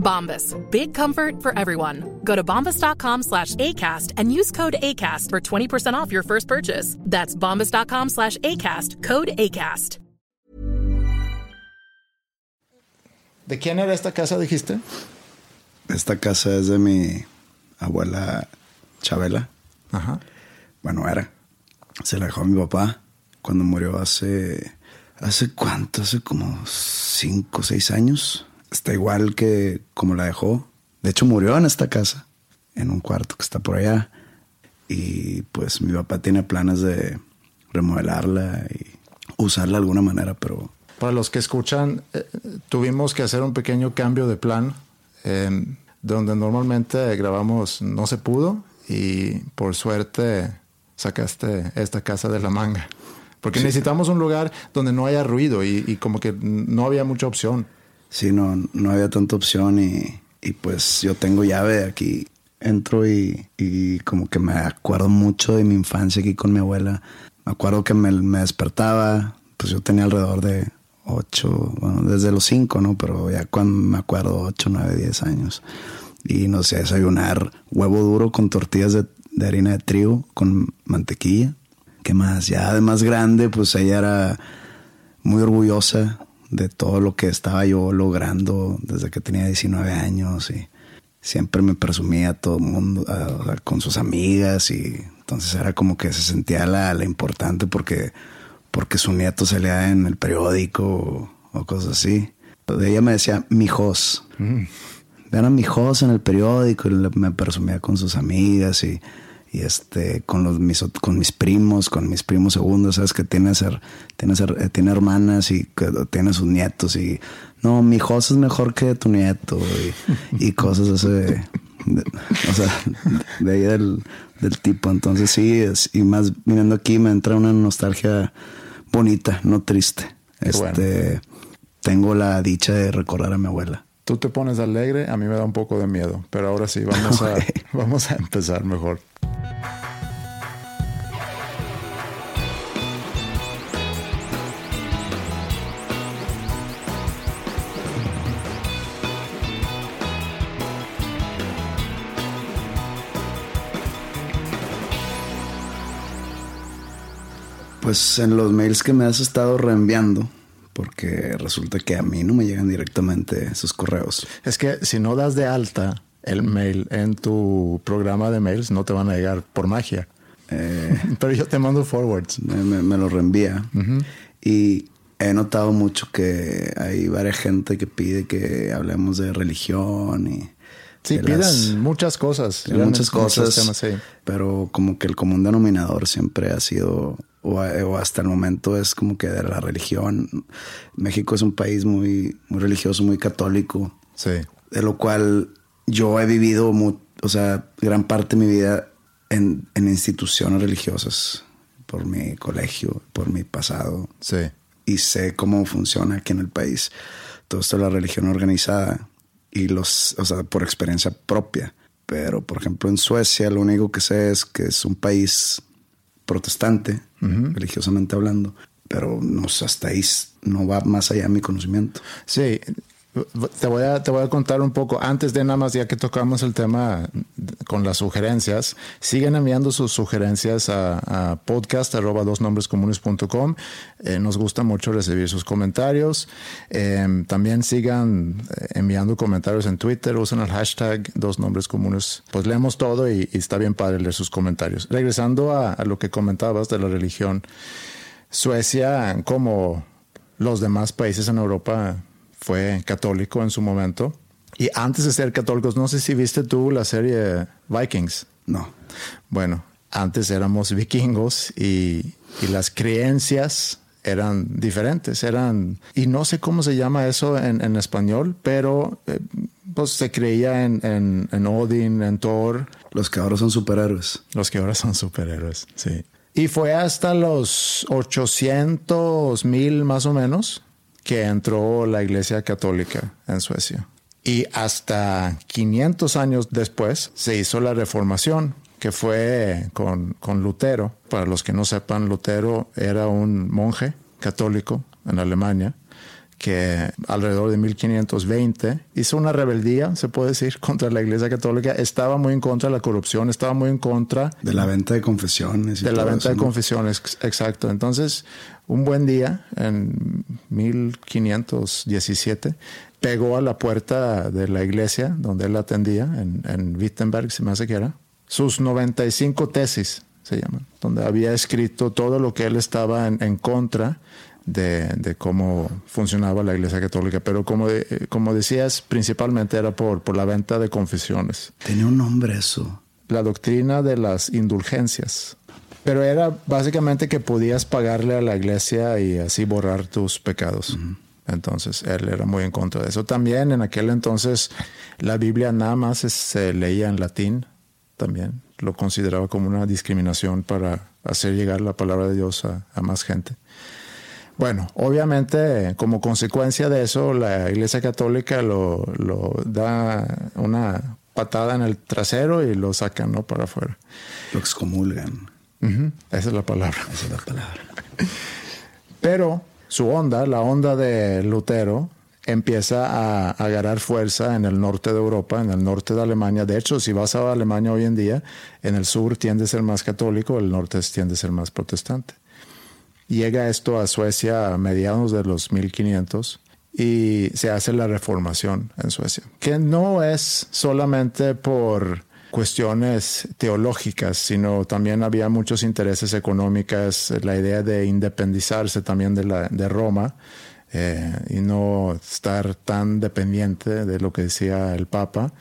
Bombas. Big comfort for everyone. Go to bombas.com slash ACAST and use code ACAST for 20% off your first purchase. That's bombas.com slash ACAST. Code ACAST. ¿De quién era esta casa, dijiste? Esta casa es de mi abuela Chabela. Ajá. Bueno, era. Se la dejó a mi papá cuando murió hace... ¿Hace cuánto? Hace como cinco o seis años. Está igual que como la dejó. De hecho, murió en esta casa, en un cuarto que está por allá. Y pues mi papá tiene planes de remodelarla y usarla de alguna manera, pero Para los que escuchan, eh, tuvimos que hacer un pequeño cambio de plan. eh, donde normalmente grabamos no se pudo y por suerte sacaste esta casa de la manga. Porque necesitamos un lugar donde no haya ruido y, y como que no había mucha opción. Sí, no, no había tanta opción y, y pues yo tengo llave aquí. Entro y, y como que me acuerdo mucho de mi infancia aquí con mi abuela. Me acuerdo que me, me despertaba, pues yo tenía alrededor de ocho, bueno, desde los cinco, ¿no? Pero ya cuando me acuerdo, ocho, nueve, diez años. Y no sé, desayunar huevo duro con tortillas de, de harina de trigo, con mantequilla. ¿Qué más? Ya de más grande, pues ella era muy orgullosa de todo lo que estaba yo logrando desde que tenía 19 años y siempre me presumía a todo el mundo, a- con sus amigas y entonces era como que se sentía la, la importante porque, porque su nieto salía en el periódico o, o cosas así. Ella me decía, mijos. Vean a mijos en el periódico y me presumía con sus amigas y, y este con los mis con mis primos, con mis primos segundos, sabes que tiene ser, tiene ser- eh, tiene hermanas y que tiene sus nietos y no, mi Jos es mejor que tu nieto y, y cosas así, de- o sea, de ahí del, del tipo. Entonces sí, es, y más viniendo aquí me entra una nostalgia bonita, no triste. Este, tengo la dicha de recordar a mi abuela. Tú te pones alegre, a mí me da un poco de miedo. Pero ahora sí, vamos, a, vamos a empezar mejor. Pues en los mails que me has estado reenviando, porque resulta que a mí no me llegan directamente esos correos. Es que si no das de alta el mail en tu programa de mails, no te van a llegar por magia. Eh, Pero yo te mando forwards. me, me- me lo reenvía. Y he notado mucho que hay varias gente que pide que hablemos de religión y... Sí, de piden las- muchas cosas. muchas cosas, temas, sí. pero como que el común denominador siempre ha sido, o, o hasta el momento es como que de la religión. México es un país muy, muy religioso, muy católico, Sí. de lo cual yo he vivido, o sea, gran parte de mi vida en, en instituciones religiosas, por mi colegio, por mi pasado, Sí. y sé cómo funciona aquí en el país todo esto de la religión organizada y los, o sea, por experiencia propia. Pero, por ejemplo, en Suecia lo único que sé es que es un país protestante, religiosamente hablando, pero no hasta ahí no va más allá de mi conocimiento. Sí, te voy, a, te voy a contar un poco. Antes de nada más, ya que tocamos el tema con las sugerencias, siguen enviando sus sugerencias a, a podcast arroba dosnombrescomunes.com. Eh, nos gusta mucho recibir sus comentarios. Eh, también sigan eh, enviando comentarios en Twitter, usen el hashtag dos nombres comunes. Pues leemos todo y, está bien padre leer sus comentarios. Regresando a lo que comentabas de la religión. Suecia, como los demás países en Europa fue católico en su momento. Y antes de ser católicos, no sé si viste tú la serie Vikings. No. Bueno, antes éramos vikingos y, y las creencias eran diferentes, eran, y no sé cómo se llama eso en, en español, pero eh, pues se creía en, en, en, Odin, en Thor. Los que ahora son superhéroes. Los que ahora son superhéroes, sí. Y fue hasta los 800 mil más o menos que entró la Iglesia Católica en Suecia. Y hasta 500 años después se hizo la Reformación, que fue con, con Lutero. Para los que no sepan, Lutero era un monje católico en Alemania que alrededor de 1520 hizo una rebeldía, se puede decir, contra la Iglesia Católica. Estaba muy en contra de la corrupción, estaba muy en contra de la venta de confesiones. Y de la venta de confesiones, exacto. Entonces, un buen día, en 1517, pegó a la puerta de la iglesia donde él atendía, en, en Wittenberg, se me hace que era, sus 95 tesis, se llaman, donde había escrito todo lo que él estaba en, en contra de, de, cómo funcionaba la Iglesia Católica. Pero como, de, como decías, principalmente era por, por la venta de confesiones. Tenía un nombre eso. La doctrina de las indulgencias. Pero era básicamente que podías pagarle a la iglesia y así borrar tus pecados. Uh -huh. Entonces él era muy en contra de eso. También en aquel entonces la Biblia nada más se leía en latín también. Lo consideraba como una discriminación para hacer llegar la palabra de Dios a, a más gente. Bueno, obviamente como consecuencia de eso la Iglesia Católica lo, lo da una patada en el trasero y lo sacan ¿no? para afuera. Lo excomulgan. Uh -huh. Esa es la palabra. Esa es la palabra. Pero su onda, la onda de Lutero, empieza a, a, agarrar fuerza en el norte de Europa, en el norte de Alemania. De hecho, si vas a Alemania hoy en día, en el sur tiende a ser más católico, el norte tiende a ser más protestante. Llega esto a Suecia a mediados de los 1500 y se hace la reformación en Suecia, que no es solamente por cuestiones teológicas, sino también había muchos intereses económicos, la idea de independizarse también de, la, de Roma eh, y no estar tan dependiente de lo que decía el Papa.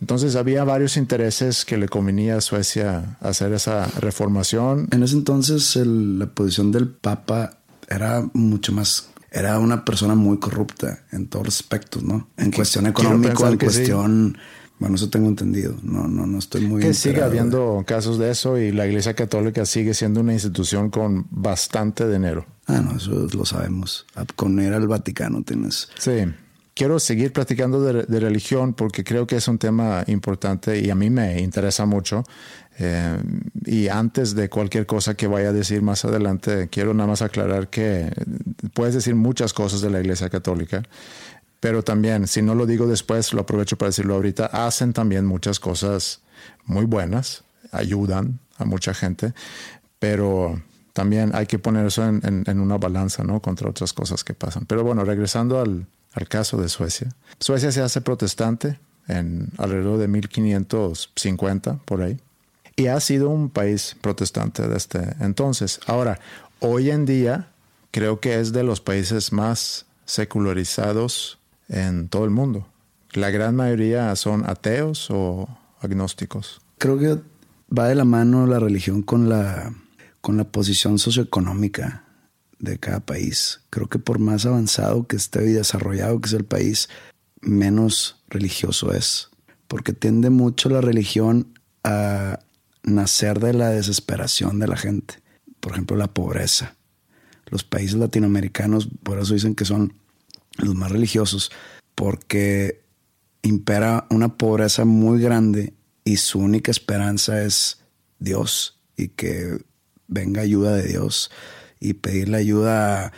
Entonces había varios intereses que le convenía a Suecia hacer esa reformación. En ese entonces el, la posición del Papa era mucho más era una persona muy corrupta en todos los aspectos, ¿no? En cuestión económica, en cuestión... Sí. Bueno, eso tengo entendido. No, no, no estoy muy. Que sigue habiendo casos de eso y la Iglesia Católica sigue siendo una institución con bastante dinero. Ah, no, eso lo sabemos. Con ir al Vaticano tienes. Sí. Quiero seguir platicando de, de, religión porque creo que es un tema importante y a mí me interesa mucho. Eh, y antes de cualquier cosa que vaya a decir más adelante, quiero nada más aclarar que puedes decir muchas cosas de la Iglesia Católica, pero también, si no lo digo después, lo aprovecho para decirlo ahorita, hacen también muchas cosas muy buenas, ayudan a mucha gente, pero también hay que poner eso en, una balanza, ¿no? Contra otras cosas que pasan. Pero bueno, regresando al, al caso de Suecia. Suecia se hace protestante en alrededor de 1550, por ahí, y ha sido un país protestante desde entonces. Ahora, hoy en día, creo que es de los países más secularizados en todo el mundo. La gran mayoría son ateos o agnósticos. Creo que va de la mano la religión con la, con la posición socioeconómica de cada país. Creo que por más avanzado que esté y desarrollado que sea el país, menos religioso es. Porque tiende mucho la religión a nacer de la desesperación de la gente. Por ejemplo, la pobreza. Los países latinoamericanos, por eso dicen que son los más religiosos, porque impera una pobreza muy grande y su única esperanza es Dios y que venga ayuda de Dios y pedirle ayuda a,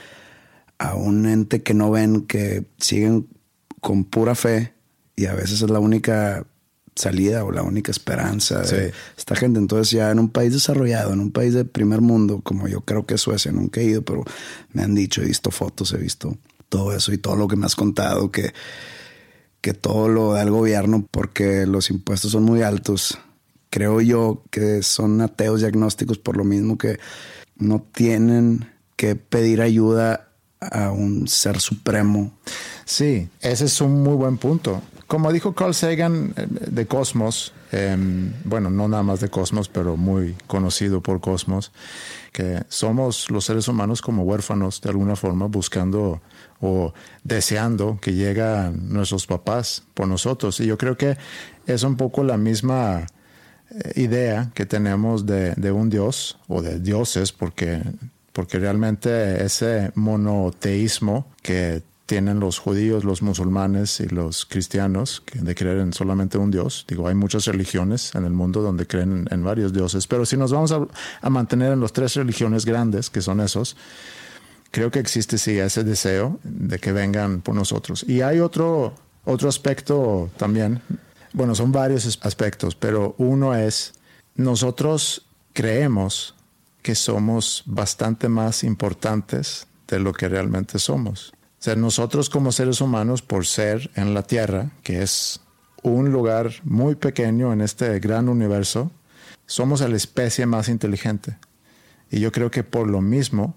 a, un ente que no ven, que siguen con pura fe y a veces es la única salida o la única esperanza de sí. esta gente. Entonces ya en un país desarrollado, en un país de primer mundo, como yo creo que es Suecia, nunca he ido, pero me han dicho, he visto fotos, he visto todo eso y todo lo que me has contado, que, que todo lo da el gobierno porque los impuestos son muy altos. Creo yo que son ateos diagnósticos por lo mismo que no tienen que pedir ayuda a un ser supremo. Sí, ese es un muy buen punto. Como dijo Carl Sagan eh, de Cosmos, em, bueno, no nada más de Cosmos, pero muy conocido por Cosmos, que somos los seres humanos como huérfanos de alguna forma buscando o deseando que lleguen nuestros papás por nosotros. Y yo creo que es un poco la misma eh, idea que tenemos de, de un Dios o de dioses, porque porque realmente ese monoteísmo que tienen los judíos, los musulmanes y los cristianos, de creer en solamente un Dios. Digo, hay muchas religiones en el mundo donde creen en varios dioses, pero si nos vamos a, mantener en las tres religiones grandes, que son esos, creo que existe sí ese deseo de que vengan por nosotros. Y hay otro, otro aspecto también, bueno, son varios aspectos, pero uno es, nosotros creemos que somos bastante más importantes de lo que realmente somos. O sea, nosotros como seres humanos, por ser en la Tierra, que es un lugar muy pequeño en este gran universo, somos la especie más inteligente. Y yo creo que por lo mismo,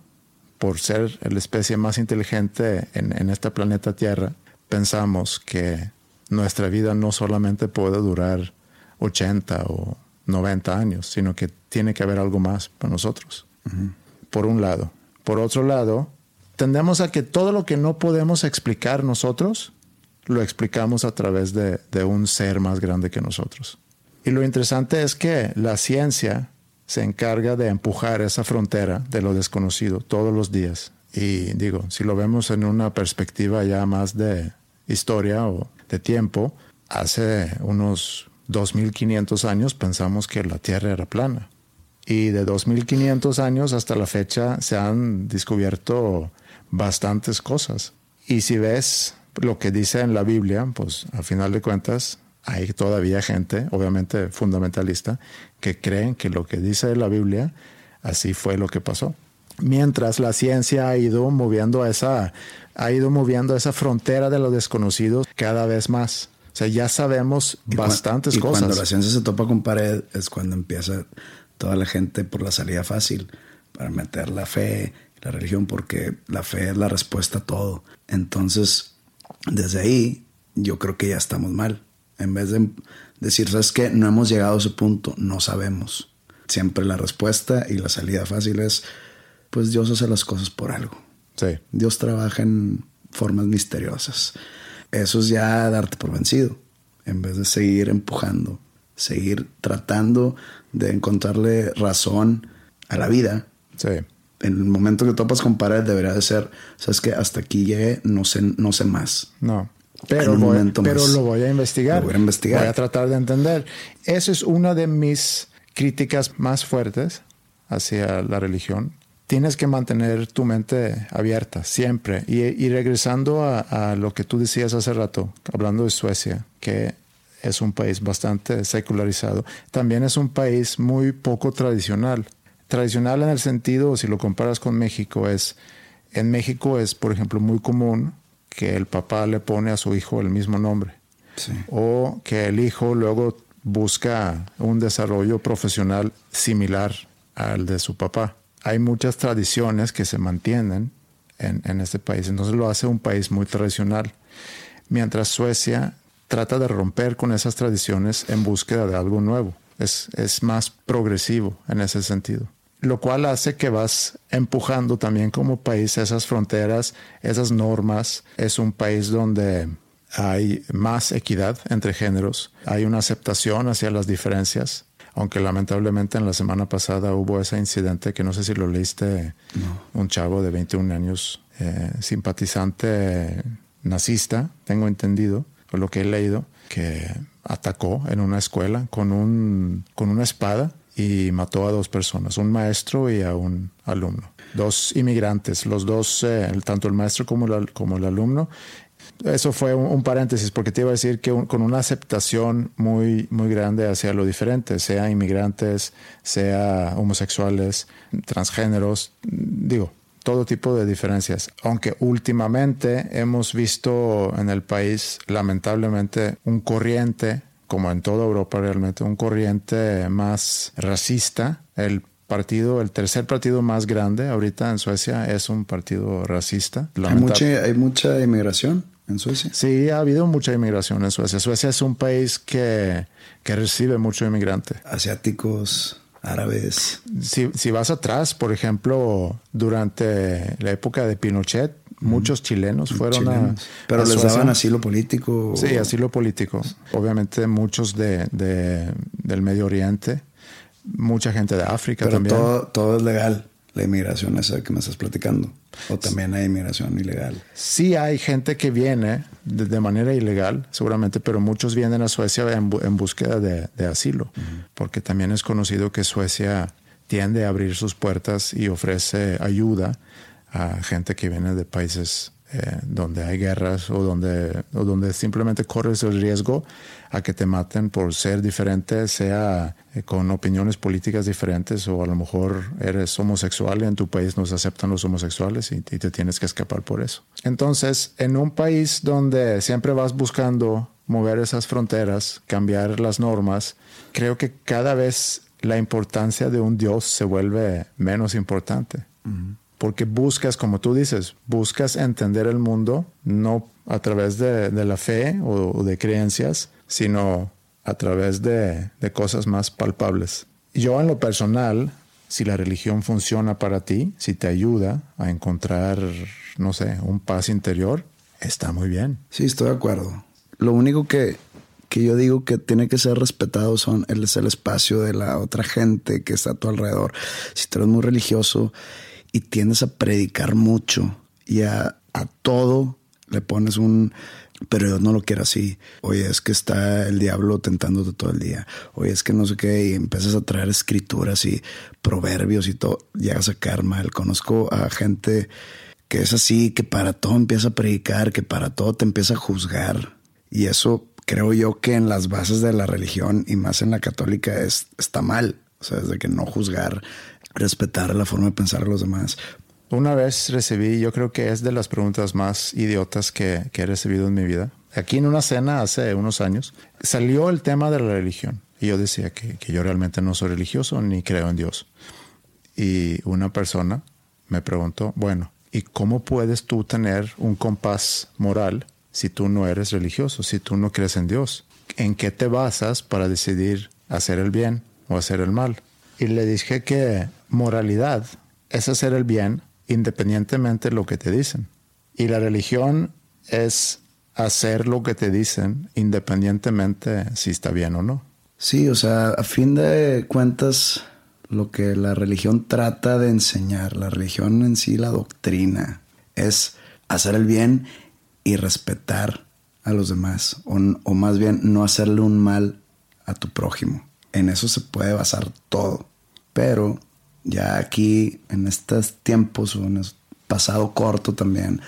por ser la especie más inteligente en, en este planeta Tierra, pensamos que nuestra vida no solamente puede durar 80 o 90 años, sino que tiene que haber algo más para nosotros. Por un lado. Por otro lado, tendemos a que todo lo que no podemos explicar nosotros, lo explicamos a través de, de un ser más grande que nosotros. Y lo interesante es que la ciencia se encarga de empujar esa frontera de lo desconocido todos los días. Y digo, si lo vemos en una perspectiva ya más de historia o de tiempo, hace unos 2500 años pensamos que la Tierra era plana. Y de 2500 años hasta la fecha se han descubierto bastantes cosas. Y si ves lo que dice en la Biblia, pues al final de cuentas hay todavía gente, obviamente fundamentalista, que creen que lo que dice la Biblia así fue lo que pasó. Mientras la ciencia ha ido moviendo esa ha ido moviendo esa frontera de lo desconocido cada vez más. O sea, ya sabemos bastantes y cosas. Cuando la ciencia se topa con pared es cuando empieza toda la gente por la salida fácil para meter la fe, la religión, porque la fe es la respuesta a todo. Entonces, desde ahí, yo creo que ya estamos mal. En vez de decir, ¿sabes qué? No hemos llegado a ese punto, no sabemos. Siempre la respuesta y la salida fácil es, pues Dios hace las cosas por algo. Sí. Dios trabaja en formas misteriosas eso es ya darte por vencido, en vez de seguir empujando, seguir tratando de encontrarle razón a la vida. Sí. En el momento que topas con pared debería de ser, sabes que hasta aquí llegué, no sé, no sé más. No. Pero, pero lo voy a investigar. voy a investigar. Voy a tratar de entender. Esa es una de mis críticas más fuertes hacia la religión tienes que mantener tu mente abierta siempre. Y, regresando a, lo que tú decías hace rato, hablando de Suecia, que es un país bastante secularizado, también es un país muy poco tradicional. Tradicional en el sentido, si lo comparas con México, es, en México es, por ejemplo, muy común que el papá le pone a su hijo el mismo nombre. O que el hijo luego busca un desarrollo profesional similar al de su papá hay muchas tradiciones que se mantienen en, este país. Entonces lo hace un país muy tradicional. Mientras Suecia trata de romper con esas tradiciones en búsqueda de algo nuevo. Es, es más progresivo en ese sentido. Lo cual hace que vas empujando también como país esas fronteras, esas normas. Es un país donde hay más equidad entre géneros, hay una aceptación hacia las diferencias aunque lamentablemente en la semana pasada hubo ese incidente que no sé si lo leíste, un chavo de 21 años, eh, simpatizante nazista, tengo entendido, por lo que he leído, que atacó en una escuela con, un, con una espada y mató a dos personas, un maestro y a un alumno. Dos inmigrantes, los dos, eh, tanto el maestro como como el alumno, eso fue un, paréntesis porque te iba a decir que con una aceptación muy, muy grande hacia lo diferente, sea inmigrantes, sea homosexuales, transgéneros, digo, todo tipo de diferencias. Aunque últimamente hemos visto en el país, lamentablemente, un corriente, como en toda Europa realmente, un corriente más racista. El partido, el tercer partido más grande ahorita en Suecia es un partido racista. Hay mucha, hay mucha inmigración en Suecia. Sí, ha habido mucha inmigración en Suecia. Suecia es un país que, que recibe mucho inmigrante. Asiáticos, árabes. Si, si vas atrás, por ejemplo, durante la época de Pinochet, muchos chilenos fueron a. Pero les daban asilo político. Sí, asilo político. Obviamente, muchos de, de, del Medio Oriente, mucha gente de África Pero también. Todo, todo es legal, la inmigración esa que me estás platicando. O también hay inmigración ilegal. Sí, hay gente que viene de, de manera ilegal, seguramente, pero muchos vienen a Suecia en, en búsqueda de, de asilo, uh -huh. porque también es conocido que Suecia tiende a abrir sus puertas y ofrece ayuda a gente que viene de países eh, donde hay guerras o donde, o donde simplemente corres el riesgo a que te maten por ser diferente, sea eh, con opiniones políticas diferentes o a lo mejor eres homosexual y en tu país no se aceptan los homosexuales y, te tienes que escapar por eso. Entonces, en un país donde siempre vas buscando mover esas fronteras, cambiar las normas, creo que cada vez la importancia de un Dios se vuelve menos importante. Porque buscas, como tú dices, buscas entender el mundo no a través de, de la fe o, de creencias, sino a través de, de, cosas más palpables. Yo en lo personal, si la religión funciona para ti, si te ayuda a encontrar, no sé, un paz interior, está muy bien. Sí, estoy de acuerdo. Lo único que, que yo digo que tiene que ser respetado son es el espacio de la otra gente que está a tu alrededor. Si tú eres muy religioso y tiendes a predicar mucho y a, a, todo le pones un pero Dios no lo quiere así. Oye, es que está el diablo tentándote todo el día. Oye, es que no sé qué. Y empiezas a traer escrituras y proverbios y todo. Llegas a caer mal. Conozco a gente que es así, que para todo empieza a predicar, que para todo te empieza a juzgar. Y eso creo yo que en las bases de la religión y más en la católica es, está mal. O sea, es de que no juzgar, respetar la forma de pensar de los demás. Una vez recibí, yo creo que es de las preguntas más idiotas que, que, he recibido en mi vida. Aquí en una cena hace unos años salió el tema de la religión. Y yo decía que, que yo realmente no soy religioso ni creo en Dios. Y una persona me preguntó, bueno, ¿y cómo puedes tú tener un compás moral si tú no eres religioso, si tú no crees en Dios? ¿En qué te basas para decidir hacer el bien o hacer el mal? Y le dije que moralidad es hacer el bien independientemente de lo que te dicen. Y la religión es hacer lo que te dicen independientemente si está bien o no. Sí, o sea, a fin de cuentas, lo que la religión trata de enseñar, la religión en sí, la doctrina, es hacer el bien y respetar a los demás, o, o más bien no hacerle un mal a tu prójimo. En eso se puede basar todo. Pero ya aquí, en estos tiempos, o en el pasado corto también,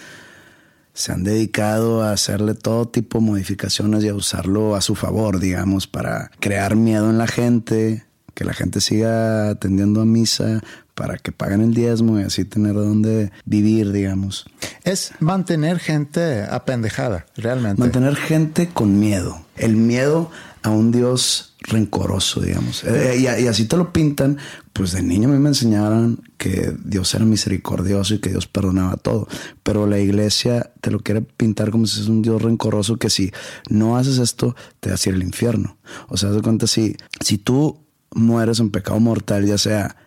se han dedicado a hacerle todo tipo de modificaciones y a usarlo a su favor, digamos, para crear miedo en la gente, que la gente siga atendiendo a misa, para que paguen el diezmo y así tener dónde vivir, digamos. Es mantener gente apendejada, realmente. Mantener gente con miedo. El miedo a un Dios rencoroso, digamos. Eh, y, así te lo pintan. Pues de niño a mí me enseñaron que Dios era misericordioso y que Dios perdonaba todo. Pero la iglesia te lo quiere pintar como si es un Dios rencoroso que si no haces esto, te vas a ir al infierno. O sea, de cuenta, si, si tú mueres en pecado mortal, ya sea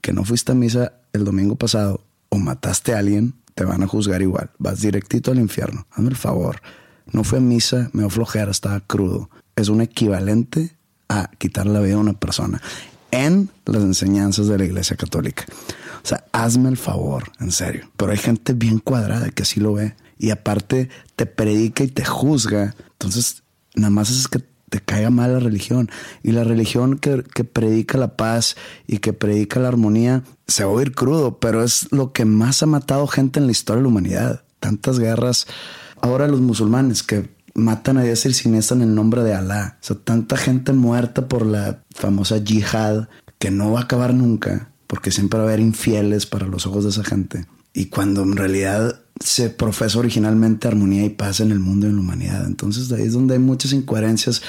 que no fuiste a misa el domingo pasado o mataste a alguien, te van a juzgar igual. Vas directito al infierno. Hazme el favor. No fue a misa, me dio flojera, estaba crudo. Es un equivalente a quitar la vida a una persona en las enseñanzas de la Iglesia Católica. O sea, hazme el favor, en serio. Pero hay gente bien cuadrada que así lo ve. Y aparte te predica y te juzga. Entonces, nada más es que te caiga mal la religión. Y la religión que, que, predica la paz y que predica la armonía se va a oír crudo, pero es lo que más ha matado gente en la historia de la humanidad. Tantas guerras. Ahora los musulmanes que matan a diestra y siniestra en el nombre de Alá. O sea, tanta gente muerta por la famosa yihad que no va a acabar nunca, porque siempre va a haber infieles para los ojos de esa gente. Y cuando en realidad se profesa originalmente armonía y paz en el mundo y en la humanidad. Entonces ahí es donde hay muchas incoherencias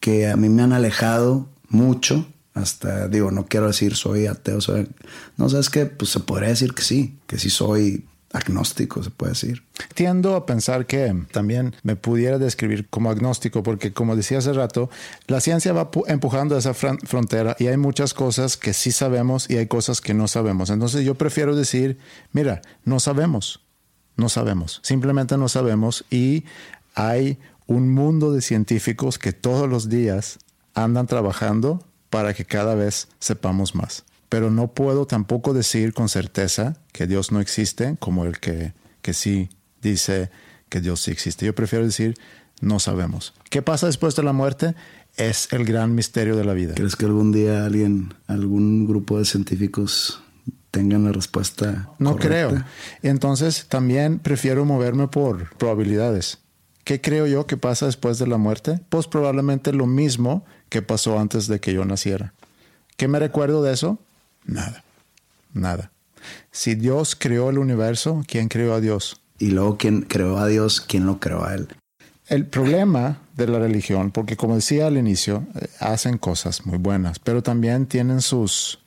que a mí me han alejado mucho Hasta digo, no quiero decir soy ateo, soy... No, sabes que pues se podría decir que sí, que sí soy agnóstico, se puede decir. Tiendo a pensar que también me pudiera describir como agnóstico, porque como decía hace rato, la ciencia va empujando esa frontera y hay muchas cosas que sí sabemos y hay cosas que no sabemos. Entonces yo prefiero decir, mira, no sabemos, no sabemos, simplemente no sabemos y hay un mundo de científicos que todos los días andan trabajando para que cada vez sepamos más pero no puedo tampoco decir con certeza que Dios no existe como el que, que sí dice que Dios sí existe. Yo prefiero decir no sabemos. ¿Qué pasa después de la muerte? Es el gran misterio de la vida. ¿Crees que algún día alguien, algún grupo de científicos tengan la respuesta? No creo. Entonces también prefiero moverme por probabilidades. ¿Qué creo yo que pasa después de la muerte? Pues probablemente lo mismo que pasó antes de que yo naciera. ¿Qué me recuerdo de eso? Nada, nada. Si Dios creó el universo, ¿quién creó a Dios? Y luego, ¿quién creó a Dios? ¿Quién lo creó a Él? El problema de la religión, porque como decía al inicio, eh, hacen cosas muy buenas, pero también tienen sus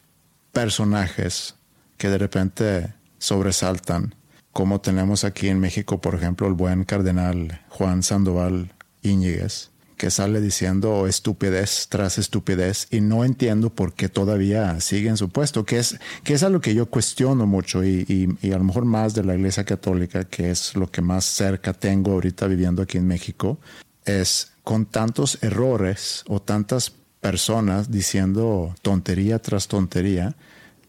personajes que de repente sobresaltan, como tenemos aquí en México, por ejemplo, el buen cardenal Juan Sandoval Íñiguez, que sale diciendo estupidez tras estupidez y no entiendo por qué todavía sigue en su puesto, que es, que es algo que yo cuestiono mucho y, y, a lo mejor más de la Iglesia Católica, que es lo que más cerca tengo ahorita viviendo aquí en México, es con tantos errores o tantas personas diciendo tontería tras tontería,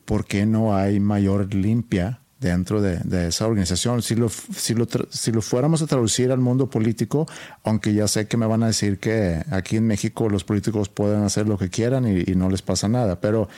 ¿por qué no hay mayor limpia dentro de, esa organización. Si lo, si, lo, si lo fuéramos a traducir al mundo político, aunque ya sé que me van a decir que aquí en México los políticos pueden hacer lo que quieran y, no les pasa nada, pero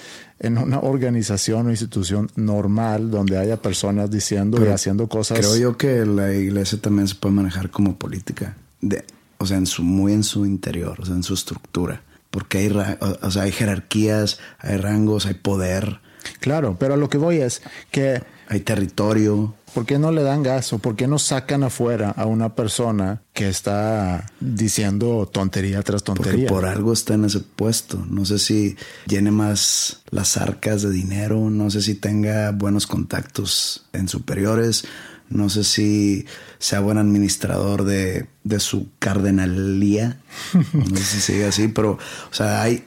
en una organización o institución normal donde haya personas diciendo y haciendo cosas... Creo yo que la iglesia también se puede manejar como política, de, o sea, en su, muy en su interior, o sea, en su estructura, porque hay, o sea, hay jerarquías, hay rangos, hay poder. Claro, pero a lo que voy es que hay territorio. ¿Por qué no le dan gas o por qué no sacan afuera a una persona que está diciendo tontería tras tontería? Porque por algo está en ese puesto. No sé si llene más las arcas de dinero, no sé si tenga buenos contactos en superiores, no sé si sea buen administrador de, de su cardenalía. No sé si sigue así, pero, o sea, hay,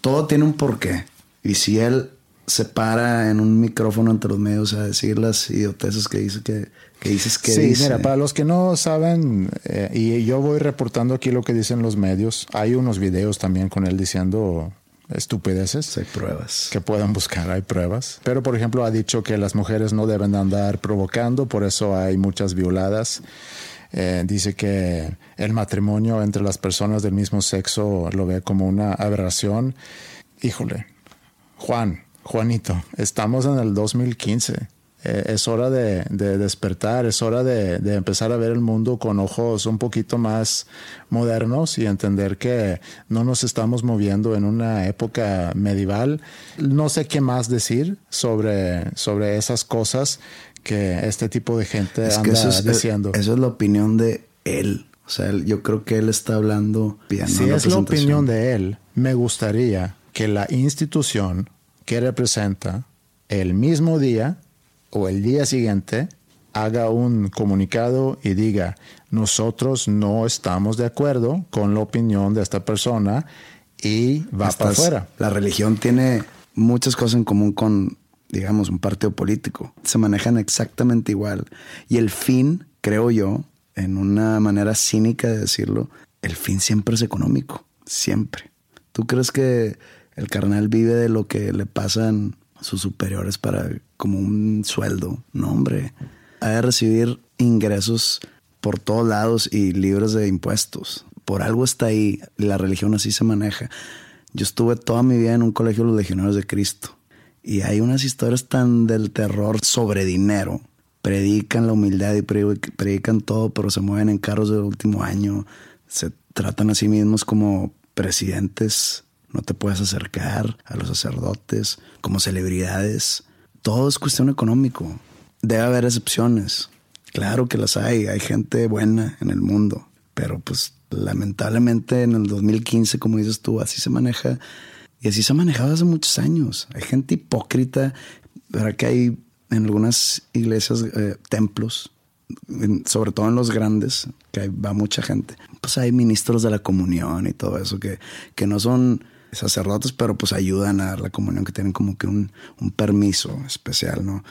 todo tiene un porqué. Y si él se para en un micrófono entre los medios a decir las idioteces que dice que, que dices que sí, mira, para los que no saben, eh, y yo voy reportando aquí lo que dicen los medios, hay unos videos también con él diciendo estupideces. Hay pruebas. Que puedan buscar, hay pruebas. Pero, por ejemplo, ha dicho que las mujeres no deben andar provocando, por eso hay muchas violadas. Eh, dice que el matrimonio entre las personas del mismo sexo lo ve como una aberración. Híjole, Juan, Juanito, estamos en el 2015. Eh, es hora de, despertar, es hora de, empezar a ver el mundo con ojos un poquito más modernos y entender que no nos estamos moviendo en una época medieval. No sé qué más decir sobre, sobre esas cosas que este tipo de gente anda eso diciendo. Eso es la opinión de él. O sea, yo creo que él está hablando Si es la opinión de él, me gustaría que la institución que representa el mismo día o el día siguiente haga un comunicado y diga, nosotros no estamos de acuerdo con la opinión de esta persona y va para afuera. La religión tiene muchas cosas en común con, digamos, un partido político. Se manejan exactamente igual. Y el fin, creo yo, en una manera cínica de decirlo, el fin siempre es económico. Siempre. ¿Tú crees que el carnal vive de lo que le pasan sus superiores para como un sueldo. No, hombre. Ha de recibir ingresos por todos lados y libres de impuestos. Por algo está ahí. La religión así se maneja. Yo estuve toda mi vida en un colegio de los legionarios de Cristo. Y hay unas historias tan del terror sobre dinero. Predican la humildad y predican todo, pero se mueven en carros del último año. Se tratan a sí mismos como presidentes no te puedes acercar a los sacerdotes como celebridades. Todo es cuestión económico. Debe haber excepciones. Claro que las hay, hay gente buena en el mundo, pero pues lamentablemente en el 2015, como dices tú, así se maneja Y así se ha manejado hace muchos años. Hay gente hipócrita, ¿verdad? Que hay en algunas iglesias, eh, templos, sobre todo en los grandes, que va mucha gente. Pues hay ministros de la comunión y todo eso que, que no son sacerdotes, pero pues ayudan a dar la comunión, que tienen como que un, un permiso especial, ¿no?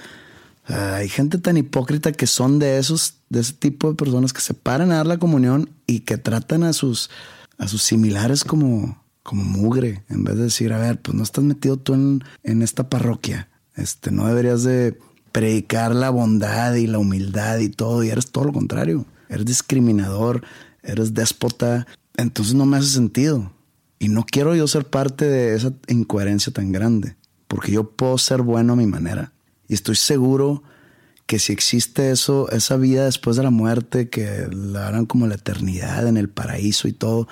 hay gente tan hipócrita que son de esos, de ese tipo de personas que se paran a dar la comunión y que tratan a sus, a sus similares como, como mugre, en vez de decir, a ver, pues no estás metido tú en, en esta parroquia. Este, no deberías de predicar la bondad y la humildad y todo, y eres todo lo contrario. Eres discriminador, eres déspota, entonces no me hace sentido. Y no quiero yo ser parte de esa incoherencia tan grande, porque yo puedo ser bueno a mi manera. Y estoy seguro que si existe eso, esa vida después de la muerte, que la harán como la eternidad en el paraíso y todo,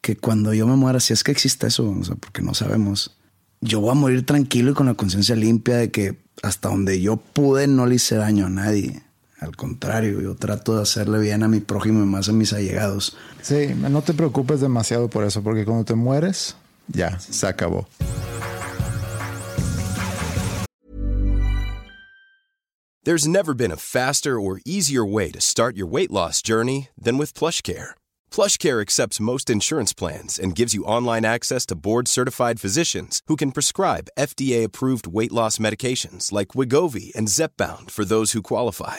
que cuando yo me muera, si es que existe eso, porque no sabemos, yo voy a morir tranquilo y con la conciencia limpia de que hasta donde yo pude no le hice daño a nadie. Al contrario, yo trato de hacerle bien a mi prójimo y más a mis allegados. Sí, no te preocupes demasiado por eso, porque cuando te mueres, ya, se acabó. There's never been a faster or easier way to start your weight loss journey than with PlushCare. PlushCare accepts most insurance plans and gives you online access to board-certified physicians who can prescribe FDA-approved weight loss medications like Wigovi and Zepbound for those who qualify.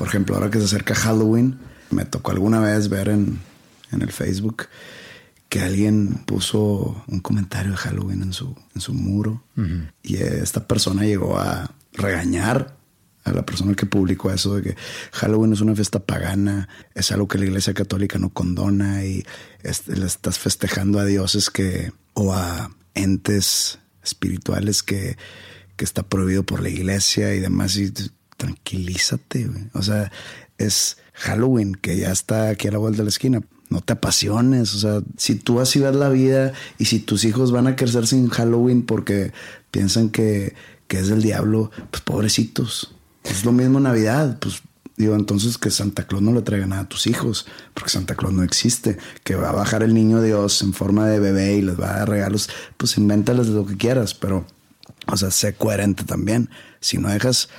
Por ejemplo, ahora que se acerca Halloween, me tocó alguna vez ver en, en el Facebook que alguien puso un comentario de Halloween en su, en su muro y esta persona llegó a regañar a la persona que publicó eso de que Halloween es una fiesta pagana, es algo que la Iglesia Católica no condona y le estás festejando a dioses que o a entes espirituales que, que está prohibido por la Iglesia y demás. Y tranquilízate, güey. O sea, es Halloween que ya está aquí a la vuelta de la esquina. No te apasiones. O sea, si tú así ves la vida y si tus hijos van a crecer sin Halloween porque piensan que, que es del diablo, pues pobrecitos. Es lo mismo Navidad. Pues digo, entonces que Santa Claus no le traiga nada a tus hijos, porque Santa Claus no existe. Que va a bajar el niño Dios en forma de bebé y les va a dar regalos. Pues invéntales lo que quieras, pero, o sea, sé coherente también. Si no dejas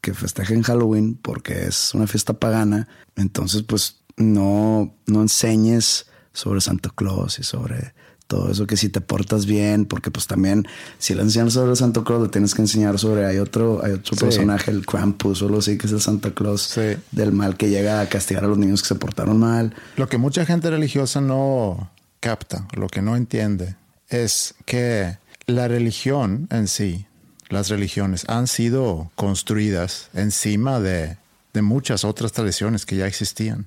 que festejen Halloween porque es una fiesta pagana, entonces pues no, no enseñes sobre Santa Claus y sobre todo eso que si te portas bien, porque pues también si le enseñas sobre Santa Claus le tienes que enseñar sobre hay otro hay otro personaje el Krampus o lo así que es el Santa Claus del mal que llega a castigar a los niños que se portaron mal. Lo que mucha gente religiosa no capta, lo que no entiende es que la religión en sí las religiones han sido construidas encima de, muchas otras tradiciones que ya existían.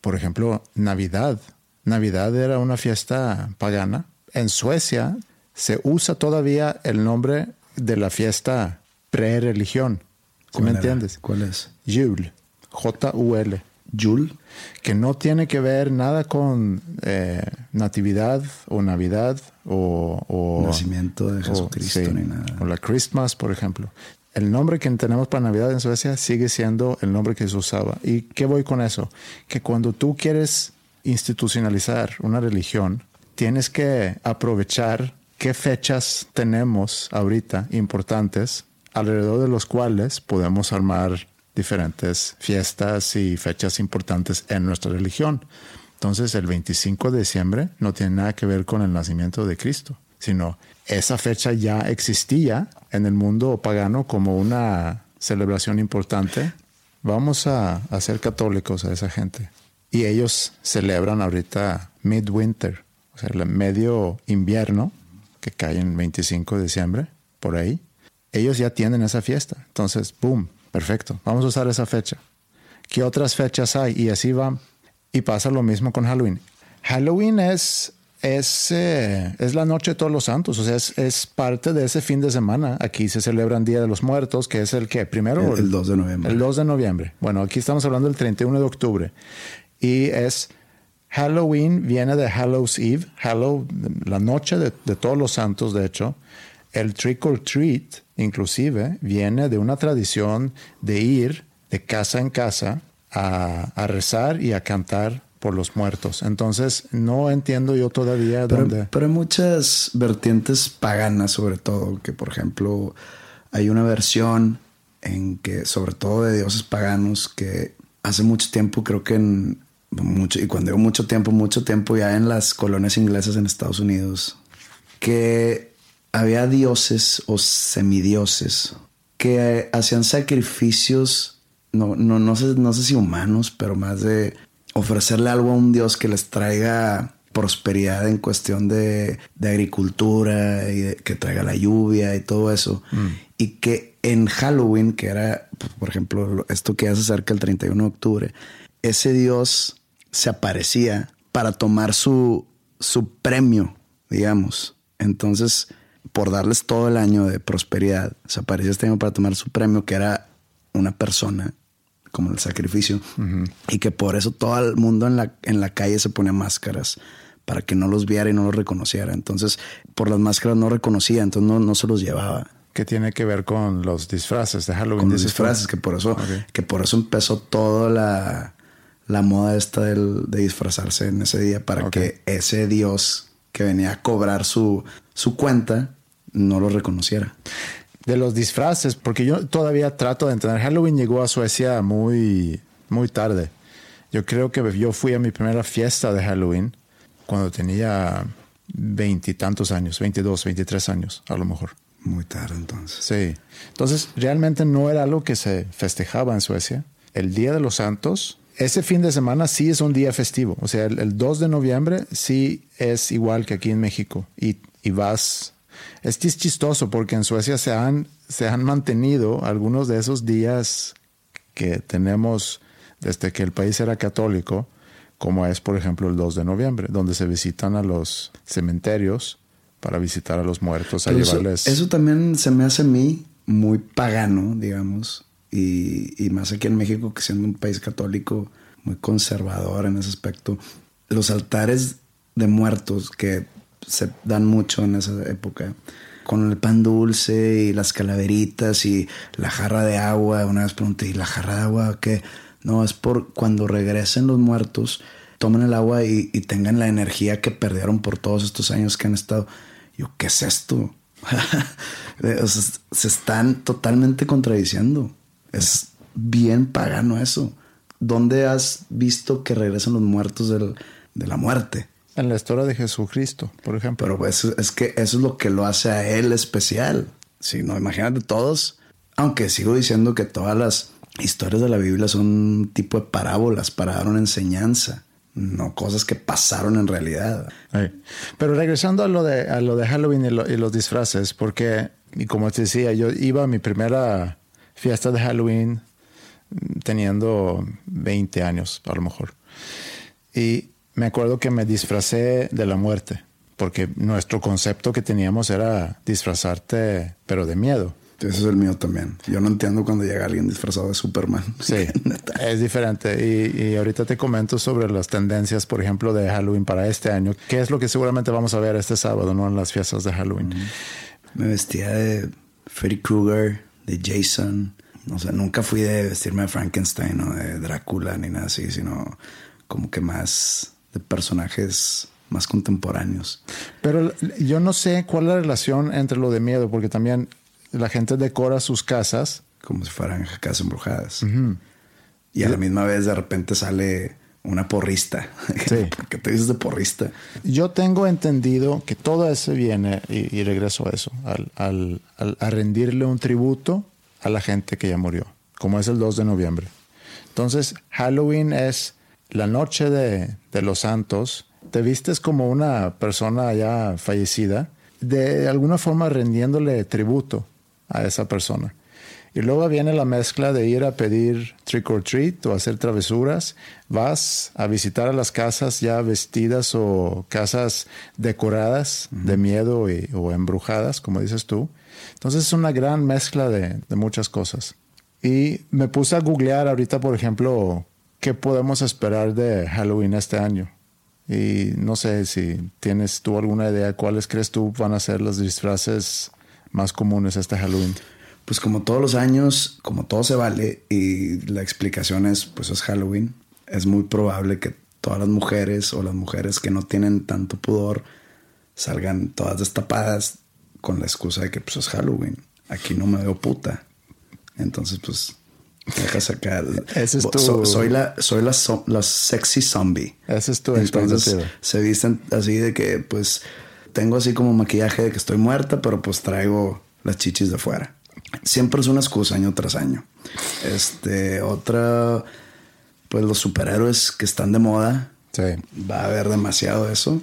Por ejemplo, Navidad. Navidad era una fiesta pagana. En Suecia se usa todavía el nombre de la fiesta pre-religión. me entiendes? ¿Cuál es? Jul. J-U-L. Jul. Que no tiene que ver nada con eh, natividad o Navidad o, nacimiento de Jesucristo ni nada. O la Christmas, por ejemplo. El nombre que tenemos para Navidad en Suecia sigue siendo el nombre que se usaba. ¿Y qué voy con eso? Que cuando tú quieres institucionalizar una religión, tienes que aprovechar qué fechas tenemos ahorita importantes alrededor de los cuales podemos armar diferentes fiestas y fechas importantes en nuestra religión. Entonces el 25 de diciembre no tiene nada que ver con el nacimiento de Cristo, sino esa fecha ya existía en el mundo pagano como una celebración importante. Vamos a, ser católicos a esa gente. Y ellos celebran ahorita midwinter, o sea, el medio invierno, que cae en 25 de diciembre, por ahí. Ellos ya tienen esa fiesta. Entonces, boom, perfecto. Vamos a usar esa fecha. ¿Qué otras fechas hay? Y así va. Y pasa lo mismo con Halloween. Halloween es, es, eh, es la noche de todos los santos, o sea, es, es, parte de ese fin de semana. Aquí se celebran Día de los Muertos, que es el que primero. El, el 2 de noviembre. El 2 de noviembre. Bueno, aquí estamos hablando del 31 de octubre. Y es Halloween, viene de Hallows Eve, Hallow, la noche de, de todos los santos, de hecho. El trick or treat, inclusive, viene de una tradición de ir de casa en casa a, a, rezar y a cantar por los muertos. Entonces, no entiendo yo todavía pero, dónde. Pero hay muchas vertientes paganas, sobre todo, que por ejemplo, hay una versión en que, sobre todo de dioses paganos, que hace mucho tiempo, creo que en mucho, y cuando digo mucho tiempo, mucho tiempo ya en las colonias inglesas en Estados Unidos, que había dioses o semidioses que hacían sacrificios no, no, no, sé, no sé si humanos, pero más de ofrecerle algo a un Dios que les traiga prosperidad en cuestión de, de agricultura y de, que traiga la lluvia y todo eso. Mm. Y que en Halloween, que era, por ejemplo, esto que ya se acerca el 31 de octubre, ese Dios se aparecía para tomar su, su premio, digamos. Entonces, por darles todo el año de prosperidad, se aparecía este año para tomar su premio, que era una persona como el sacrificio, uh -huh. y que por eso todo el mundo en la, en la calle se ponía máscaras para que no los viera y no los reconociera. Entonces, por las máscaras no reconocía, entonces no, no se los llevaba. ¿Qué tiene que ver con los disfraces de Halloween? Con los disfraces, que por eso, okay. que por eso empezó toda la, la moda esta del, de disfrazarse en ese día, para okay. que ese Dios que venía a cobrar su, su cuenta no lo reconociera de los disfraces, porque yo todavía trato de entender. Halloween llegó a Suecia muy, muy tarde. Yo creo que yo fui a mi primera fiesta de Halloween cuando tenía veintitantos años, 22, 23 años, a lo mejor. Muy tarde entonces. Sí. Entonces, realmente no era algo que se festejaba en Suecia. El Día de los Santos, ese fin de semana sí es un día festivo. O sea, el, el 2 de noviembre sí es igual que aquí en México. Y, y vas es chistoso porque en Suecia se han, se han mantenido algunos de esos días que tenemos desde que el país era católico, como es por ejemplo el 2 de noviembre, donde se visitan a los cementerios para visitar a los muertos, a Pero llevarles... Eso, eso, también se me hace a mí muy pagano, digamos, y, y más aquí en México, que siendo un país católico muy conservador en ese aspecto, los altares de muertos que se dan mucho en esa época. Con el pan dulce y las calaveritas y la jarra de agua. Una vez pregunté, ¿y la jarra de agua qué? No, es por cuando regresen los muertos, tomen el agua y, tengan la energía que perdieron por todos estos años que han estado. Yo, ¿qué es esto? sea, se están totalmente contradiciendo. Es bien pagano eso. ¿Dónde has visto que regresan los muertos del, de la muerte? En la historia de Jesucristo, por ejemplo. Pero pues es que eso es lo que lo hace a él especial. Si no, imagínate todos. Aunque sigo diciendo que todas las historias de la Biblia son un tipo de parábolas para dar una enseñanza, no cosas que pasaron en realidad. Sí. Pero regresando a lo de, a lo de Halloween y, lo, y los disfraces, porque, y como te decía, yo iba a mi primera fiesta de Halloween teniendo 20 años, a lo mejor. Y me acuerdo que me disfracé de la muerte, porque nuestro concepto que teníamos era disfrazarte, pero de miedo. Ese es el mío también. Yo no entiendo cuando llega alguien disfrazado de Superman. Sí, es diferente. Y, y, ahorita te comento sobre las tendencias, por ejemplo, de Halloween para este año, que es lo que seguramente vamos a ver este sábado, ¿no? En las fiestas de Halloween. Me vestía de Freddy Krueger, de Jason. O sea, nunca fui de vestirme de Frankenstein o de Drácula ni nada así, sino como que más de personajes más contemporáneos. Pero yo no sé cuál es la relación entre lo de miedo, porque también la gente decora sus casas. Como si fueran casas embrujadas. Uh -huh. Y a la misma vez de repente sale una porrista. Sí. ¿Por qué te dices de porrista? Yo tengo entendido que todo eso viene, y, y regreso a eso, al, al, al, a rendirle un tributo a la gente que ya murió, como es el 2 de noviembre. Entonces, Halloween es la noche de, de los santos, te vistes como una persona ya fallecida, de alguna forma rendiéndole tributo a esa persona. Y luego viene la mezcla de ir a pedir trick or treat o hacer travesuras. Vas a visitar a las casas ya vestidas o casas decoradas de miedo y- o embrujadas, como dices tú. Entonces es una gran mezcla de, de muchas cosas. Y me puse a googlear ahorita, por ejemplo, qué podemos esperar de Halloween este año. Y no sé si tienes tú alguna idea cuáles crees tú van a ser los disfraces más comunes este Halloween. Pues como todos los años, como todo se vale y la explicación es, pues es Halloween, es muy probable que todas las mujeres o las mujeres que no tienen tanto pudor salgan todas destapadas con la excusa de que pues es Halloween. Aquí no me veo puta. Entonces, pues deja sacar. Ese es tu- so- soy la, soy la, sexy zombie. Esa es tu Entonces se visten así de que, pues, tengo así como maquillaje de que estoy muerta, pero pues traigo las chichis de fuera. Siempre es una excusa año tras año. Este, otra, pues los superhéroes que están de moda. Sí. Va a haber demasiado de eso.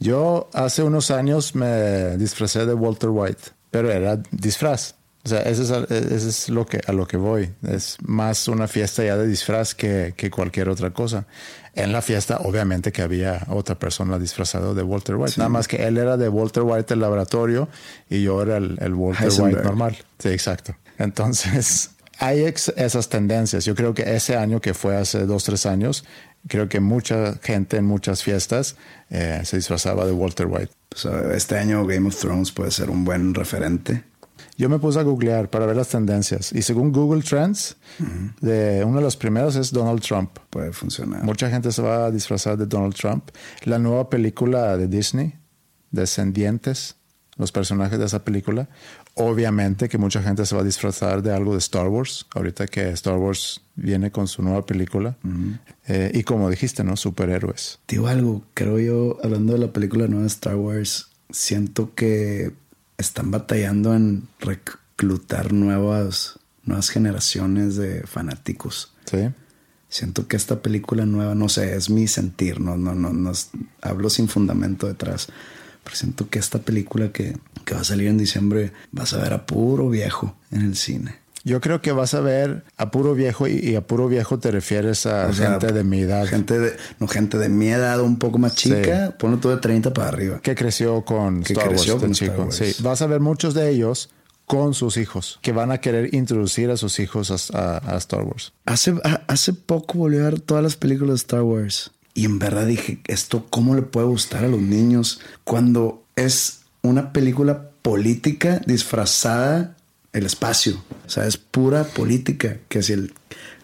Yo hace unos años me disfracé de Walter White, pero era disfraz. O sea, eso es, a- eso es lo que, a lo que voy. Es más una fiesta ya de disfraz que, que cualquier otra cosa. En la fiesta, obviamente que había otra persona disfrazada de Walter White. Nada más que él era de Walter White el laboratorio y yo era el, el Walter Heisenberg. White normal. Sí, exacto. Entonces, hay ex- esas tendencias. Yo creo que ese año que fue hace dos, tres años, creo que mucha gente en muchas fiestas eh, se disfrazaba de Walter White. Pues, este año Game of Thrones puede ser un buen referente. Yo me puse a googlear para ver las tendencias y según Google Trends, de uno de los primeros es Donald Trump. Puede funcionar. Mucha gente se va a disfrazar de Donald Trump. La nueva película de Disney, Descendientes, los personajes de esa película. Obviamente que mucha gente se va a disfrazar de algo de Star Wars, ahorita que Star Wars viene con su nueva película. Eh, y como dijiste, ¿no? Superhéroes. Digo algo, creo yo, hablando de la película nueva de Star Wars, siento que están batallando en reclutar nuevas, nuevas generaciones de fanáticos. Sí. Siento que esta película nueva, no sé, es mi sentir, no, no, no, no hablo sin fundamento detrás. Pero siento que esta película que, que va a salir en diciembre vas a ver a puro viejo en el cine. Yo creo que vas a ver a puro viejo y, y a puro viejo te refieres a O sea, gente de mi edad. Gente de, no, gente de mi edad, un poco más chica, Sí. ponlo tú de 30 para arriba. que creció con Que Star creció Wars con Star chico. Wars. Sí, vas a ver muchos de ellos con sus hijos que van a querer introducir a sus hijos a, a- a Star Wars. Hace, a- hace poco volví a ver todas las películas de Star Wars y en verdad dije, ¿esto cómo le puede gustar a los niños cuando es una película política disfrazada el espacio? O sea, es pura política, que si el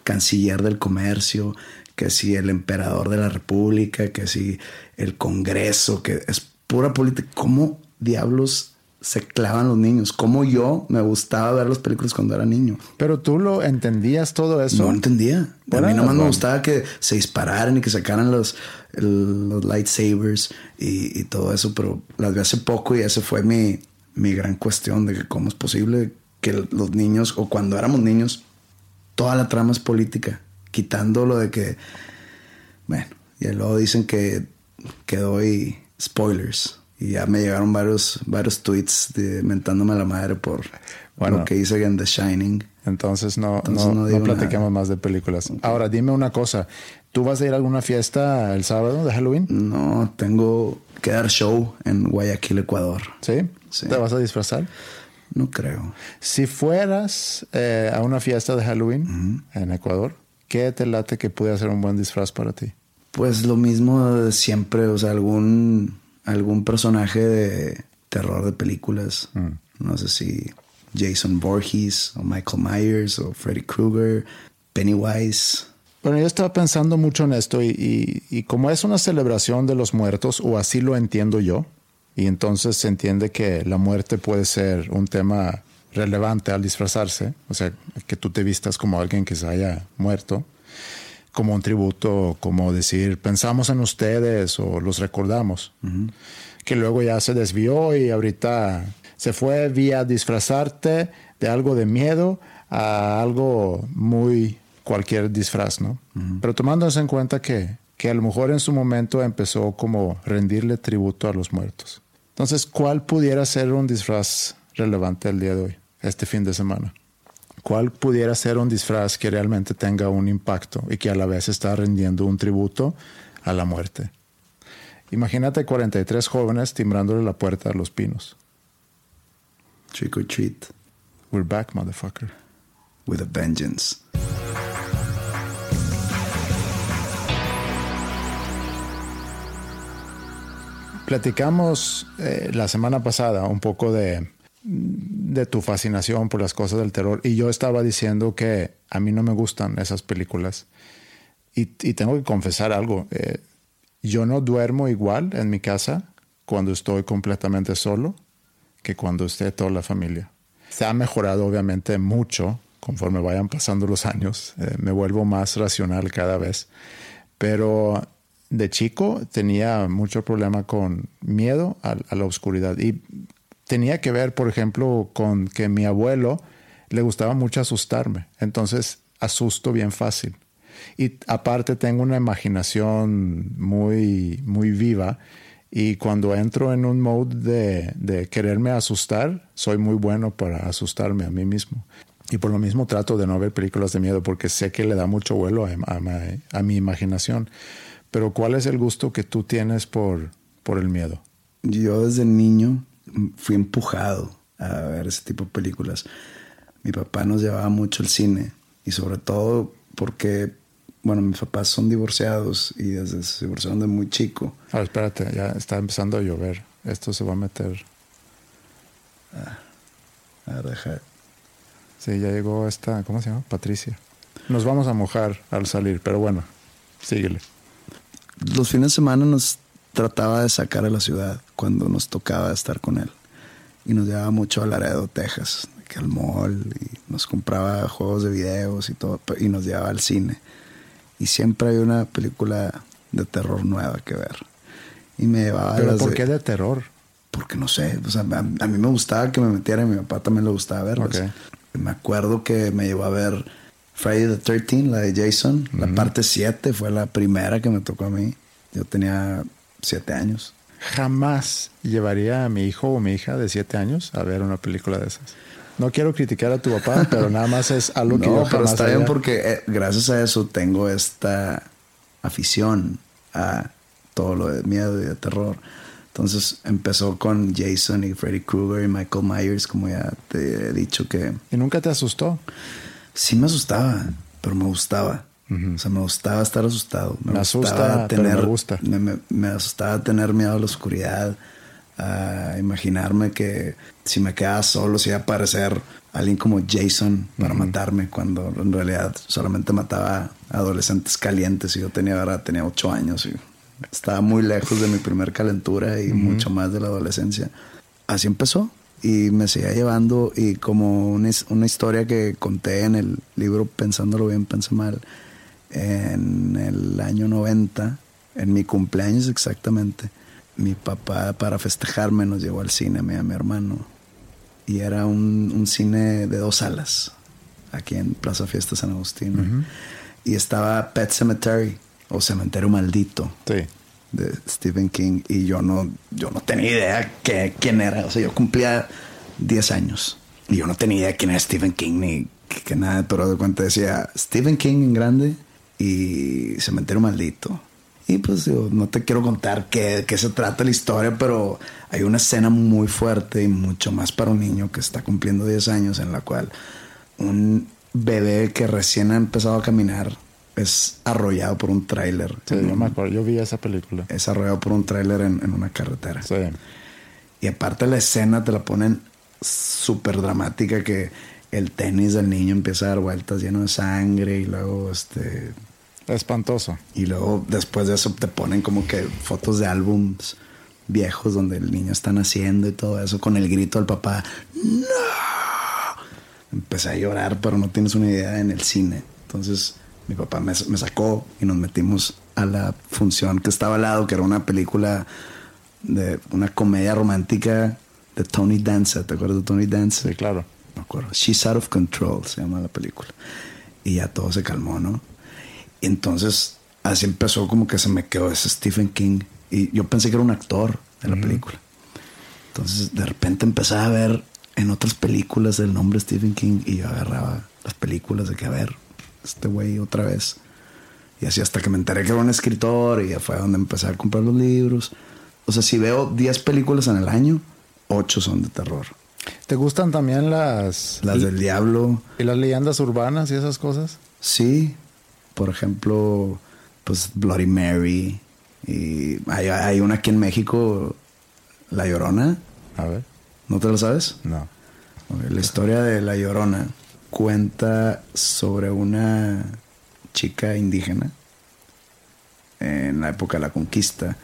canciller del comercio, que si el emperador de la república, que si el congreso, que es pura política. ¿Cómo diablos se clavan los niños? ¿Cómo yo me gustaba ver las películas cuando era niño? Pero tú lo entendías todo eso. No entendía. A mí nomás me bueno. gustaba que se dispararan y que sacaran los, el- los lightsabers y, y todo eso, pero las vi hace poco y ese fue mi, mi gran cuestión de que cómo es posible que los niños, o cuando éramos niños, toda la trama es política, quitando lo de que, bueno, y luego dicen que, que doy spoilers. Y ya me llegaron varios, varios tweets de mentándome a la madre por Bueno. lo que hice en The Shining. Entonces no, Entonces no, no platiquemos más de películas. Ahora, dime una cosa. ¿Tú vas a ir a alguna fiesta el sábado de Halloween? No, tengo que dar show en Guayaquil, Ecuador. ¿Sí? Sí. ¿Te vas a disfrazar? No creo. Si fueras eh, a una fiesta de Halloween en Ecuador, ¿qué te late que pudiera ser un buen disfraz para ti? Pues lo mismo de siempre, o sea, algún, algún personaje de terror de películas. No sé si Jason Voorhees o Michael Myers o Freddy Krueger, Pennywise. Bueno, yo estaba pensando mucho en esto y, y- y como es una celebración de los muertos, o así lo entiendo yo, y entonces se entiende que la muerte puede ser un tema relevante al disfrazarse, o sea, que tú te vistas como alguien que se haya muerto, como un tributo, como decir, pensamos en ustedes o los recordamos, que luego ya se desvió y ahorita se fue vía disfrazarte de algo de miedo a algo muy cualquier disfraz, ¿no? Pero tomándose en cuenta que, que a lo mejor en su momento empezó como rendirle tributo a los muertos. Entonces, ¿cuál pudiera ser un disfraz relevante el día de hoy, este fin de semana? ¿Cuál pudiera ser un disfraz que realmente tenga un impacto y que a la vez está rendiendo un tributo a la muerte? Imagínate 43 jóvenes timbrándole la puerta a los pinos. Trick or treat. We're back, motherfucker. With a vengeance. Platicamos eh, la semana pasada un poco de, de tu fascinación por las cosas del terror y yo estaba diciendo que a mí no me gustan esas películas y, y tengo que confesar algo. Eh, yo no duermo igual en mi casa cuando estoy completamente solo que cuando esté toda la familia. Se ha mejorado obviamente mucho conforme vayan pasando los años. Eh, me vuelvo más racional cada vez. Pero de chico tenía mucho problema con miedo a, la oscuridad y tenía que ver, por ejemplo, con que mi abuelo le gustaba mucho asustarme. Entonces asusto bien fácil. Y aparte tengo una imaginación muy, muy viva y cuando entro en un mode de, quererme asustar, soy muy bueno para asustarme a mí mismo. Y por lo mismo trato de no ver películas de miedo porque sé que le da mucho vuelo a mi imaginación. Pero ¿cuál es el gusto que tú tienes por, por el miedo? Yo desde niño fui empujado a ver ese tipo de películas. Mi papá nos llevaba mucho al cine y sobre todo porque, bueno, mis papás son divorciados y desde se divorciaron de muy chico. Ah, espérate, ya está empezando a llover. Esto se va a meter. Ah, a dejar. Sí, ya llegó esta, ¿cómo se llama? Patricia. Nos vamos a mojar al salir, pero bueno, síguele. Los fines de semana nos trataba de sacar a la ciudad cuando nos tocaba estar con él. Y nos llevaba mucho a Laredo, Texas, que al mall, y nos compraba juegos de videos y todo, y nos llevaba al cine. Y siempre hay una película de terror nueva que ver. Y me llevaba ¿Pero por de, qué de terror? Porque no sé, o sea, a, a, mí me gustaba que me metiera y a mi papá también le gustaba verlas. Okay. Me acuerdo que me llevó a ver Friday the 13, la de Jason, uh -huh. la parte 7 fue la primera que me tocó a mí. Yo tenía siete años. Jamás llevaría a mi hijo o mi hija de siete años a ver una película de esas. No quiero criticar a tu papá, pero nada más es algo que no, yo jamás pero está haría. bien porque eh, gracias a eso tengo esta afición a todo lo de miedo y de terror. Entonces empezó con Jason y Freddy Krueger y Michael Myers, como ya te he dicho que... ¿Y nunca te asustó? Sí me asustaba, pero me gustaba. Uh -huh. O sea, me gustaba estar asustado. Me, me asusta, tener, me gusta. Me, me, me, asustaba tener miedo a la oscuridad, a imaginarme que si me quedaba solo, si iba a aparecer alguien como Jason para uh -huh. matarme, cuando en realidad solamente mataba a adolescentes calientes y yo tenía, ahora tenía ocho años y estaba muy lejos de mi primer calentura y uh -huh. mucho más de la adolescencia. Así empezó y me seguía llevando y como una, una historia que conté en el libro Pensándolo bien, pensé mal en el año 90, en mi cumpleaños exactamente, mi papá para festejarme nos llevó al cine, a mí a mi hermano. Y era un, un, cine de dos salas, aquí en Plaza Fiesta San Agustín. Uh -huh. Y estaba Pet Cemetery, o Cementerio Maldito, sí. De Stephen King. Y yo no, yo no tenía idea que, quién era. O sea, yo cumplía 10 años. Y yo no tenía idea quién era Stephen King ni que, nada. Pero de cuenta decía Stephen King en grande y Cementerio Maldito. Y pues digo, no te quiero contar qué, qué, se trata la historia, pero hay una escena muy fuerte y mucho más para un niño que está cumpliendo 10 años en la cual un bebé que recién ha empezado a caminar es arrollado por un tráiler. Sí, yo me acuerdo, yo vi esa película. Es arrollado por un tráiler en, en, una carretera. Sí. Y aparte la escena te la ponen súper dramática que el tenis del niño empieza a dar vueltas lleno de sangre y luego este espantoso y luego después de eso te ponen como que fotos de álbums viejos donde el niño está naciendo y todo eso con el grito del papá no empecé a llorar pero no tienes una idea en el cine entonces mi papá me, me sacó y nos metimos a la función que estaba al lado que era una película de una comedia romántica de Tony Danza ¿te acuerdas de Tony Danza? sí claro me acuerdo. She's Out of Control se llama la película. y ya todo se calmó, ¿no? Y entonces así empezó como que se me quedó ese Stephen King y yo pensé que era un actor de la película. Entonces de repente empecé a ver en otras películas el nombre Stephen King y yo agarraba las películas de que a ver, este güey otra vez. Y así hasta que me enteré que era un escritor y ya fue donde empecé a comprar los libros. O sea, si veo 10 películas en el año, 8 son de terror. ¿Te gustan también las... Las del diablo. ¿Y las leyendas urbanas y esas cosas? Sí. Por ejemplo, pues Bloody Mary. Y hay, hay una aquí en México, La Llorona. A ver. ¿No te lo sabes? No. La historia de La Llorona cuenta sobre una chica indígena en la época de la conquista,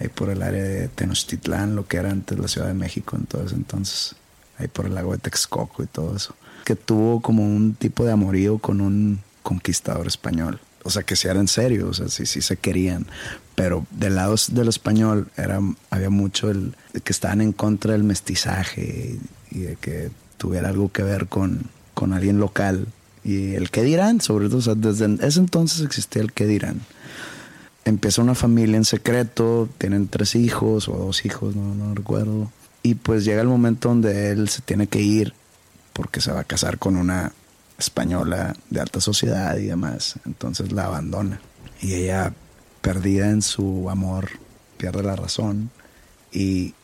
ahí por el área de Tenochtitlán, lo que era antes la Ciudad de México en todo ese entonces, ahí por el lago de Texcoco y todo eso, que tuvo como un tipo de amorío con un conquistador español. O sea, que si era en serio, o sea, sí, sí se querían. Pero del lado del español era, había mucho el que estaban en contra del mestizaje y de que tuviera algo que ver con, con alguien local. Y el qué dirán, sobre todo, o sea, desde ese entonces existía el qué dirán. Empieza una familia en secreto, tienen tres hijos o dos hijos, no, no recuerdo. Y pues llega el momento donde él se tiene que ir porque se va a casar con una española de alta sociedad y demás. Entonces la abandona. Y ella, perdida en su amor, pierde la razón y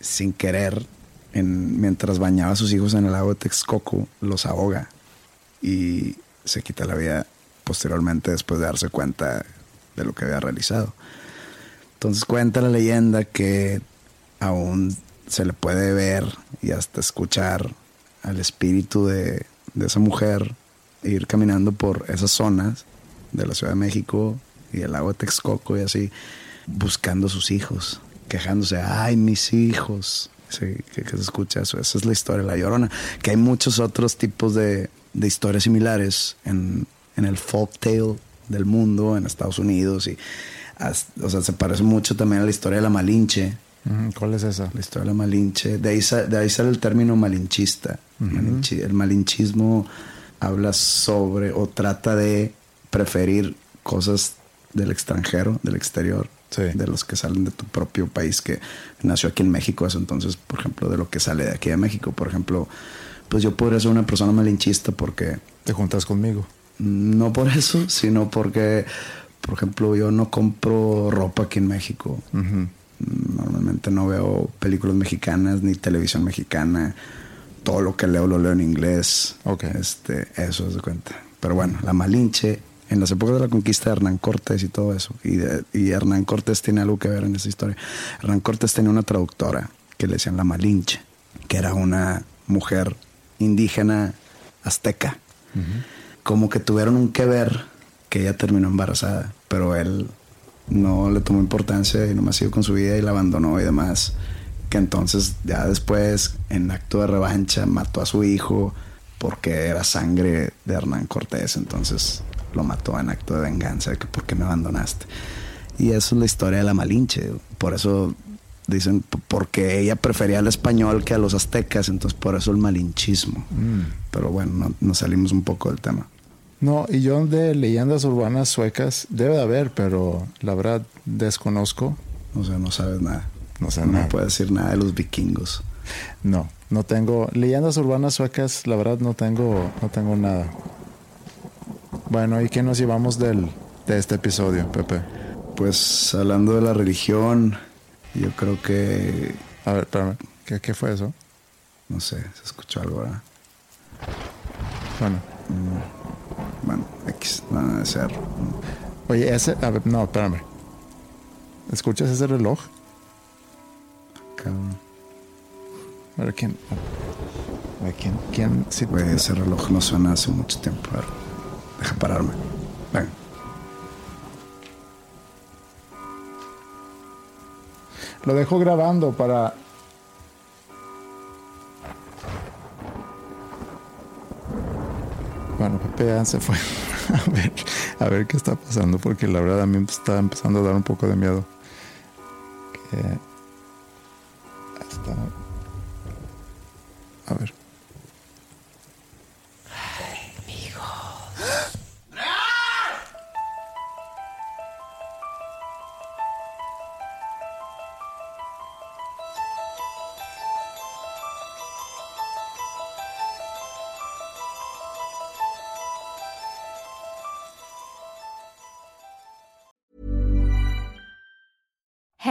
sin querer, en- mientras bañaba a sus hijos en el lago de Texcoco, los ahoga y se quita la vida posteriormente después de darse cuenta de lo que había realizado. Entonces cuenta la leyenda que aún se le puede ver y hasta escuchar al espíritu de, de esa mujer ir caminando por esas zonas de la Ciudad de México y el lago de Texcoco y así, buscando a sus hijos, quejándose, ay, mis hijos. Sí, que, que se escucha eso. Esa es la historia de La Llorona. Que hay muchos otros tipos de, de historias similares en, en el folk tale del mundo, en Estados Unidos. Y, o sea, se parece mucho también a la historia de la Malinche. ¿Cuál es esa? La historia de la Malinche. De ahí, sa- de ahí sale el término malinchista. Malinchi- el malinchismo habla sobre o trata de preferir cosas del extranjero, del exterior, Sí. de los que salen de tu propio país que nació aquí en México. Eso entonces, por ejemplo, de lo que sale de aquí de México. Por ejemplo, pues yo podría ser una persona malinchista porque Te juntas conmigo. no por eso, sino porque, por ejemplo, yo no compro ropa aquí en México. Normalmente no veo películas mexicanas ni televisión mexicana. Todo lo que leo lo leo en inglés. Ok. Este, eso es de cuenta. Pero bueno, la Malinche, en las épocas de la conquista de Hernán Cortés y todo eso, y, de- y Hernán Cortés tiene algo que ver en esa historia. Hernán Cortés tenía una traductora que le decían la Malinche, que era una mujer indígena azteca como que tuvieron un que ver que ella terminó embarazada, pero él no le tomó importancia y nomás siguió con su vida y la abandonó y demás. Que entonces ya después, en acto de revancha, mató a su hijo porque era sangre de Hernán Cortés, entonces lo mató en acto de venganza, que por qué me abandonaste. Y eso es la historia de la Malinche, por eso dicen, porque ella prefería al español que a los aztecas, entonces por eso el malinchismo. Pero bueno, no- nos salimos un poco del tema. No, y yo de leyendas urbanas suecas debe de haber, pero la verdad desconozco. O sea, no sabes nada. No sé no nada. puedes decir nada de los vikingos. No, no tengo leyendas urbanas suecas, la verdad no tengo no tengo nada. Bueno, ¿y qué nos llevamos del de este episodio, Pepe? Pues hablando de la religión, yo creo que, A ver, espérame, ¿qué, qué fue eso? no sé, se escuchó algo, ¿verdad? Bueno, Bueno, X, no debe ser. oye, ese, a ver, no, espérame. ¿Escuchas ese reloj? Cabrón. A ver, ¿quién? A ver, ¿quién? ¿Quién? Sí, Güey, ese reloj no suena hace mucho tiempo. A ver, deja pararme. Ven. Lo dejo grabando para... Bueno, Pepe se fue a ver, a ver qué está pasando, porque la verdad a mí está empezando a dar un poco de miedo. Que... A ver.